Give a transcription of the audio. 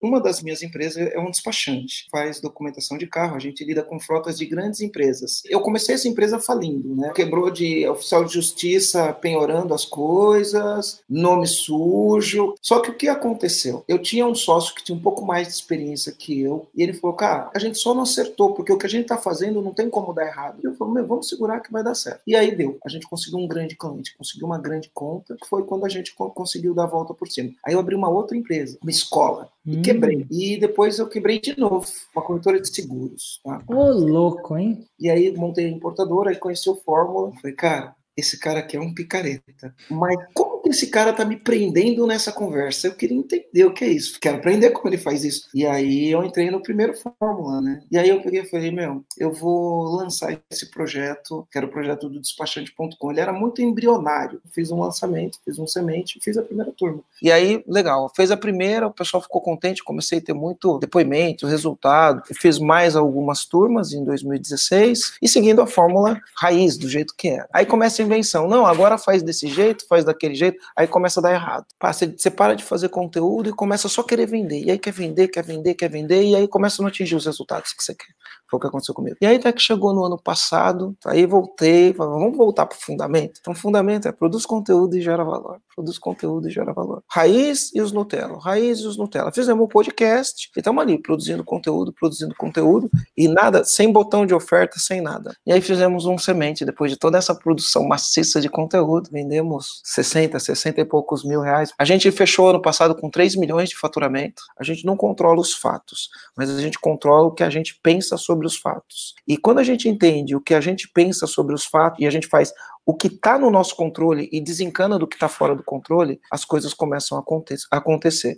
Uma das minhas empresas é um despachante, faz documentação de carro, a gente lida com frotas de grandes empresas. Eu comecei essa empresa falindo, né? Quebrou de oficial de justiça penhorando as coisas, nome sujo. Só que o que aconteceu? Eu tinha um sócio que tinha um pouco mais de experiência que eu, e ele falou: Cara, a gente só não acertou, porque o que a gente tá fazendo não tem como dar errado. E eu falei: Meu, vamos segurar que vai dar certo. E aí deu. A gente conseguiu um grande cliente, conseguiu uma grande conta, que foi quando a gente conseguiu dar a volta por cima. Aí eu abri uma outra empresa, uma escola, e hum. quebrei. E depois eu quebrei de novo, uma corretora de seguros. Tá? Ô, louco, hein? E aí montei a importadora, e conheci o Fórmula. Falei, cara, esse cara aqui é um picareta. Mas como que esse cara tá me prendendo nessa conversa? Eu queria entender o que é isso. Quero aprender como ele faz isso. E aí eu entrei no primeiro Fórmula, né? E aí eu peguei e falei, meu, eu vou lançar esse projeto, que era o projeto do despachante.com. Ele era muito embrionário. Fiz um lançamento, fiz um semente, fiz a primeira turma. E aí, legal, fez a primeira, o pessoal ficou contente, comecei a ter muito depoimento, resultado. Fiz mais algumas turmas em 2016 e seguindo a fórmula raiz, do jeito que era. Aí começa a invenção. Não, agora faz desse jeito, faz daquele jeito jeito, aí começa a dar errado. Você para de fazer conteúdo e começa só a querer vender. E aí quer vender, quer vender, quer vender, e aí começa a não atingir os resultados que você quer. Foi o que aconteceu comigo. E aí até que chegou no ano passado, aí voltei, vamos voltar para o fundamento. Então, fundamento é produz conteúdo e gera valor. Produz conteúdo e gera valor. Raiz e os Nutella. Raiz e os Nutella. Fizemos um podcast e estamos ali produzindo conteúdo, produzindo conteúdo e nada, sem botão de oferta, sem nada. E aí fizemos um semente, depois de toda essa produção maciça de conteúdo, vendemos 60, 60 e poucos mil reais. A gente fechou ano passado com 3 milhões de faturamento. A gente não controla os fatos, mas a gente controla o que a gente pensa sobre os fatos. E quando a gente entende o que a gente pensa sobre os fatos e a gente faz o que está no nosso controle e desencana do que está fora do controle, as coisas começam a acontecer.